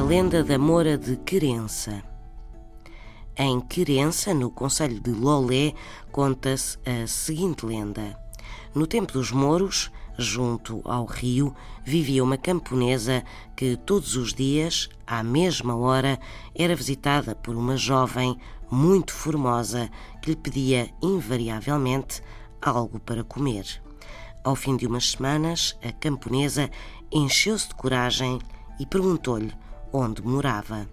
lenda da Moura de Querença. Em Querença, no Conselho de Lolé, conta-se a seguinte lenda. No tempo dos mouros, junto ao rio, vivia uma camponesa que todos os dias, à mesma hora, era visitada por uma jovem muito formosa que lhe pedia invariavelmente algo para comer. Ao fim de umas semanas, a camponesa encheu-se de coragem e perguntou-lhe onde morava.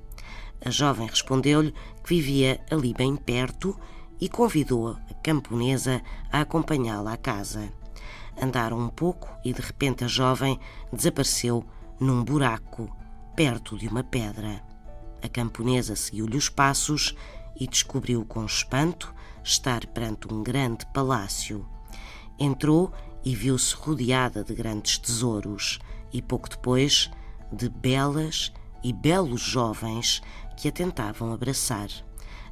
A jovem respondeu-lhe que vivia ali bem perto e convidou a camponesa a acompanhá-la à casa. Andaram um pouco e de repente a jovem desapareceu num buraco perto de uma pedra. A camponesa seguiu-lhe os passos e descobriu com espanto estar perante um grande palácio. Entrou e viu-se rodeada de grandes tesouros e pouco depois de belas e belos jovens que a tentavam abraçar.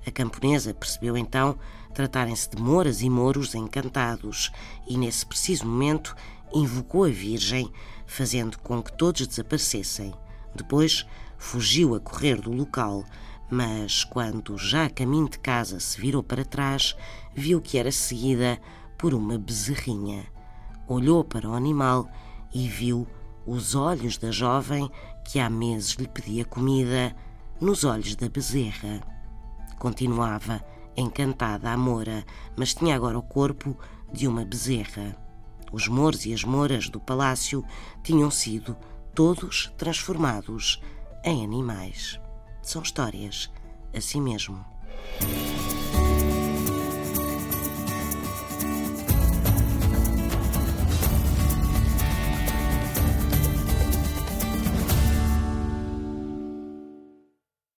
A camponesa percebeu então tratarem-se de moras e moros encantados e, nesse preciso momento, invocou a Virgem, fazendo com que todos desaparecessem. Depois fugiu a correr do local, mas quando já a caminho de casa se virou para trás, viu que era seguida por uma bezerrinha. Olhou para o animal e viu os olhos da jovem que há meses lhe pedia comida nos olhos da bezerra. Continuava encantada a Moura, mas tinha agora o corpo de uma bezerra. Os mouros e as mouras do palácio tinham sido todos transformados em animais. São histórias assim mesmo.